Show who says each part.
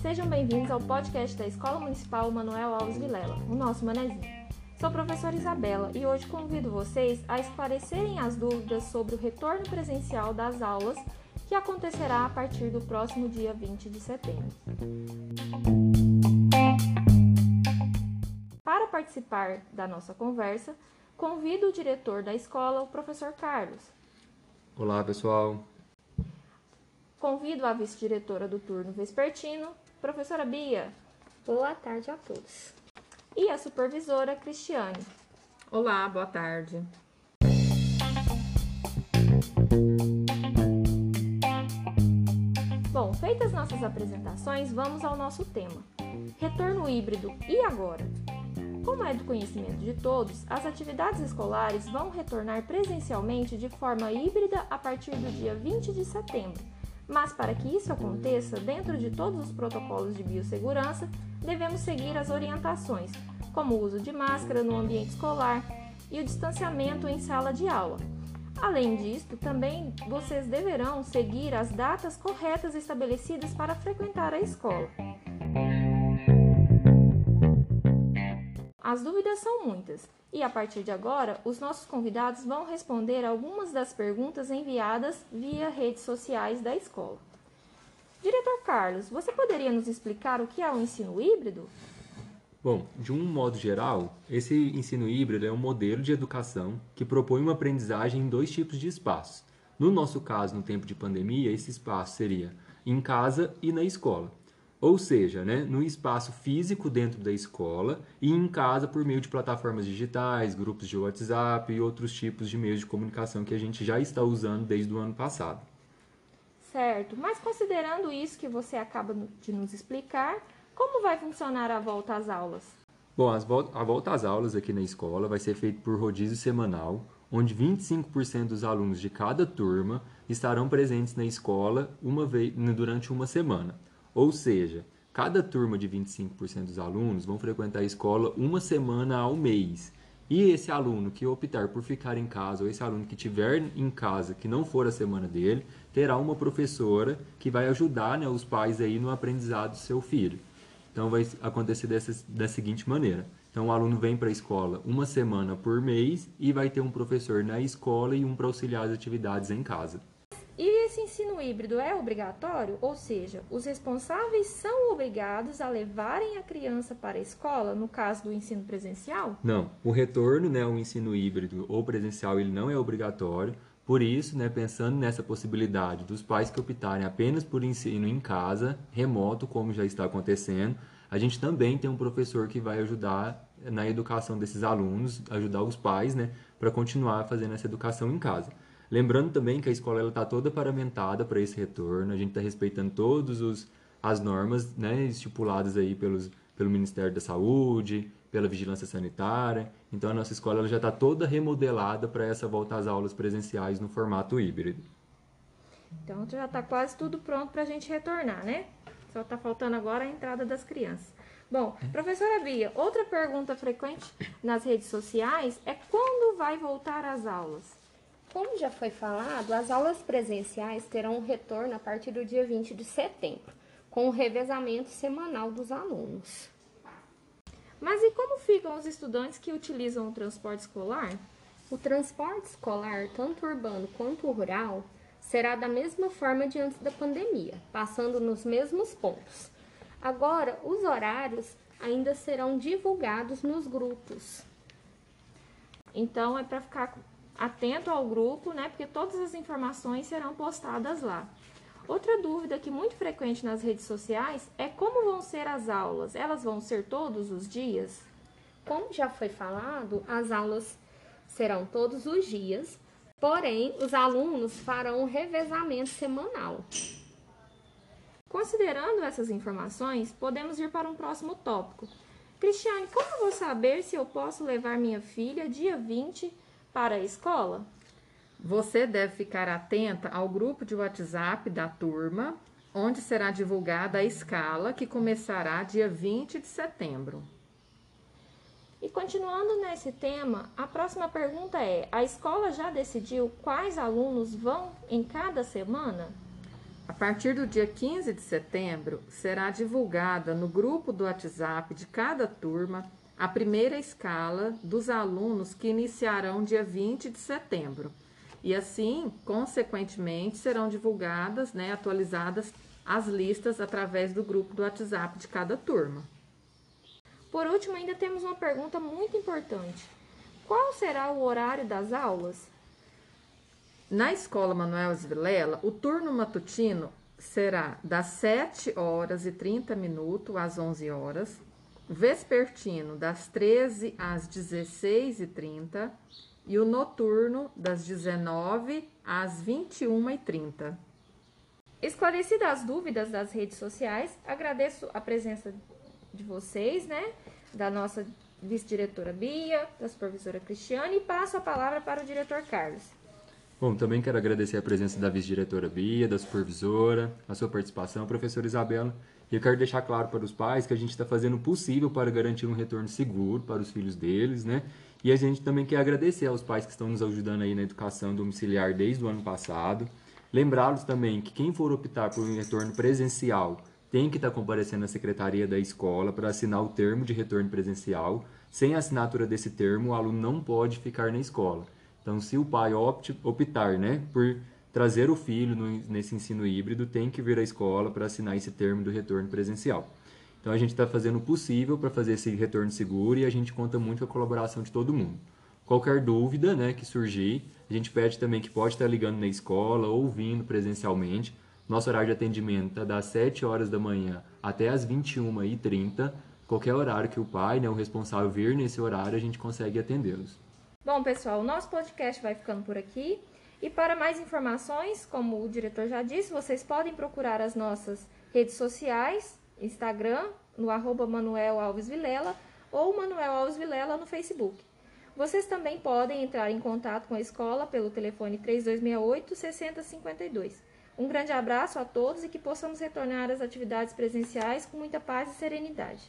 Speaker 1: Sejam bem-vindos ao podcast da Escola Municipal Manuel Alves Vilela, o nosso manezinho. Sou professora Isabela e hoje convido vocês a esclarecerem as dúvidas sobre o retorno presencial das aulas que acontecerá a partir do próximo dia 20 de setembro. Para participar da nossa conversa, convido o diretor da escola, o professor Carlos.
Speaker 2: Olá, pessoal.
Speaker 1: Convido a vice-diretora do turno vespertino, professora Bia.
Speaker 3: Boa tarde a todos.
Speaker 1: E a supervisora Cristiane.
Speaker 4: Olá, boa tarde.
Speaker 1: Bom, feitas nossas apresentações, vamos ao nosso tema. Retorno híbrido e agora? Como é do conhecimento de todos, as atividades escolares vão retornar presencialmente de forma híbrida a partir do dia 20 de setembro. Mas para que isso aconteça, dentro de todos os protocolos de biossegurança, devemos seguir as orientações, como o uso de máscara no ambiente escolar e o distanciamento em sala de aula. Além disto, também vocês deverão seguir as datas corretas estabelecidas para frequentar a escola. As dúvidas são muitas e a partir de agora, os nossos convidados vão responder algumas das perguntas enviadas via redes sociais da escola. Diretor Carlos, você poderia nos explicar o que é o ensino híbrido?
Speaker 2: Bom, de um modo geral, esse ensino híbrido é um modelo de educação que propõe uma aprendizagem em dois tipos de espaços. No nosso caso, no tempo de pandemia, esse espaço seria em casa e na escola. Ou seja, né, no espaço físico dentro da escola e em casa por meio de plataformas digitais, grupos de WhatsApp e outros tipos de meios de comunicação que a gente já está usando desde o ano passado.
Speaker 1: Certo, mas considerando isso que você acaba de nos explicar, como vai funcionar a volta às aulas?
Speaker 2: Bom, a volta às aulas aqui na escola vai ser feita por rodízio semanal, onde 25% dos alunos de cada turma estarão presentes na escola uma vez durante uma semana. Ou seja, cada turma de 25% dos alunos vão frequentar a escola uma semana ao mês. E esse aluno que optar por ficar em casa, ou esse aluno que estiver em casa, que não for a semana dele, terá uma professora que vai ajudar né, os pais aí no aprendizado do seu filho. Então vai acontecer dessa, da seguinte maneira. Então o aluno vem para a escola uma semana por mês e vai ter um professor na escola e um para auxiliar as atividades em casa.
Speaker 1: Esse ensino híbrido é obrigatório? Ou seja, os responsáveis são obrigados a levarem a criança para a escola, no caso do ensino presencial?
Speaker 2: Não, o retorno, né, o ensino híbrido ou presencial, ele não é obrigatório. Por isso, né, pensando nessa possibilidade dos pais que optarem apenas por ensino em casa, remoto, como já está acontecendo, a gente também tem um professor que vai ajudar na educação desses alunos, ajudar os pais, né, para continuar fazendo essa educação em casa. Lembrando também que a escola está toda paramentada para esse retorno, a gente está respeitando todas as normas né, estipuladas aí pelos, pelo Ministério da Saúde, pela Vigilância Sanitária. Então a nossa escola já está toda remodelada para essa volta às aulas presenciais no formato híbrido.
Speaker 1: Então já está quase tudo pronto para a gente retornar, né? Só está faltando agora a entrada das crianças. Bom, professora Bia, outra pergunta frequente nas redes sociais é quando vai voltar às aulas?
Speaker 3: Como já foi falado, as aulas presenciais terão um retorno a partir do dia 20 de setembro, com o revezamento semanal dos alunos.
Speaker 1: Mas e como ficam os estudantes que utilizam o transporte escolar?
Speaker 3: O transporte escolar, tanto urbano quanto rural, será da mesma forma de antes da pandemia, passando nos mesmos pontos. Agora, os horários ainda serão divulgados nos grupos.
Speaker 1: Então, é para ficar atento ao grupo, né? Porque todas as informações serão postadas lá. Outra dúvida que muito frequente nas redes sociais é como vão ser as aulas? Elas vão ser todos os dias?
Speaker 3: Como já foi falado, as aulas serão todos os dias, porém os alunos farão um revezamento semanal.
Speaker 1: Considerando essas informações, podemos ir para um próximo tópico. Cristiane, como vou saber se eu posso levar minha filha dia 20 para a escola?
Speaker 4: Você deve ficar atenta ao grupo de WhatsApp da turma, onde será divulgada a escala que começará dia 20 de setembro.
Speaker 1: E continuando nesse tema, a próxima pergunta é: a escola já decidiu quais alunos vão em cada semana?
Speaker 4: A partir do dia 15 de setembro, será divulgada no grupo do WhatsApp de cada turma a primeira escala dos alunos que iniciarão dia 20 de setembro. E assim, consequentemente, serão divulgadas, né, atualizadas as listas através do grupo do WhatsApp de cada turma.
Speaker 1: Por último, ainda temos uma pergunta muito importante. Qual será o horário das aulas?
Speaker 4: Na Escola Manuel Vilela, o turno matutino será das 7 horas e 30 minutos às 11 horas, vespertino das 13 às 16 e 30 e o noturno das 19 às 21 e 30.
Speaker 1: Esclarecidas as dúvidas das redes sociais, agradeço a presença de vocês, né? Da nossa vice-diretora Bia, da supervisora Cristiane e passo a palavra para o diretor Carlos.
Speaker 2: Bom, também quero agradecer a presença da vice-diretora Bia, da supervisora, a sua participação, professora Isabela. E eu quero deixar claro para os pais que a gente está fazendo o possível para garantir um retorno seguro para os filhos deles, né? E a gente também quer agradecer aos pais que estão nos ajudando aí na educação domiciliar desde o ano passado. Lembrá-los também que quem for optar por um retorno presencial tem que estar comparecendo à secretaria da escola para assinar o termo de retorno presencial. Sem a assinatura desse termo, o aluno não pode ficar na escola. Então, se o pai opte, optar né, por trazer o filho no, nesse ensino híbrido, tem que vir à escola para assinar esse termo do retorno presencial. Então, a gente está fazendo o possível para fazer esse retorno seguro e a gente conta muito com a colaboração de todo mundo. Qualquer dúvida né, que surgir, a gente pede também que pode estar ligando na escola ou vindo presencialmente nosso horário de atendimento é das 7 horas da manhã até as 21h30. Qualquer horário que o pai, né, o responsável, vir nesse horário, a gente consegue atendê-los.
Speaker 1: Bom, pessoal, o nosso podcast vai ficando por aqui. E para mais informações, como o diretor já disse, vocês podem procurar as nossas redes sociais, Instagram, no arroba Manuel Alves Vilela, ou Manuel Alves Vilela no Facebook. Vocês também podem entrar em contato com a escola pelo telefone 3268 6052. Um grande abraço a todos e que possamos retornar às atividades presenciais com muita paz e serenidade.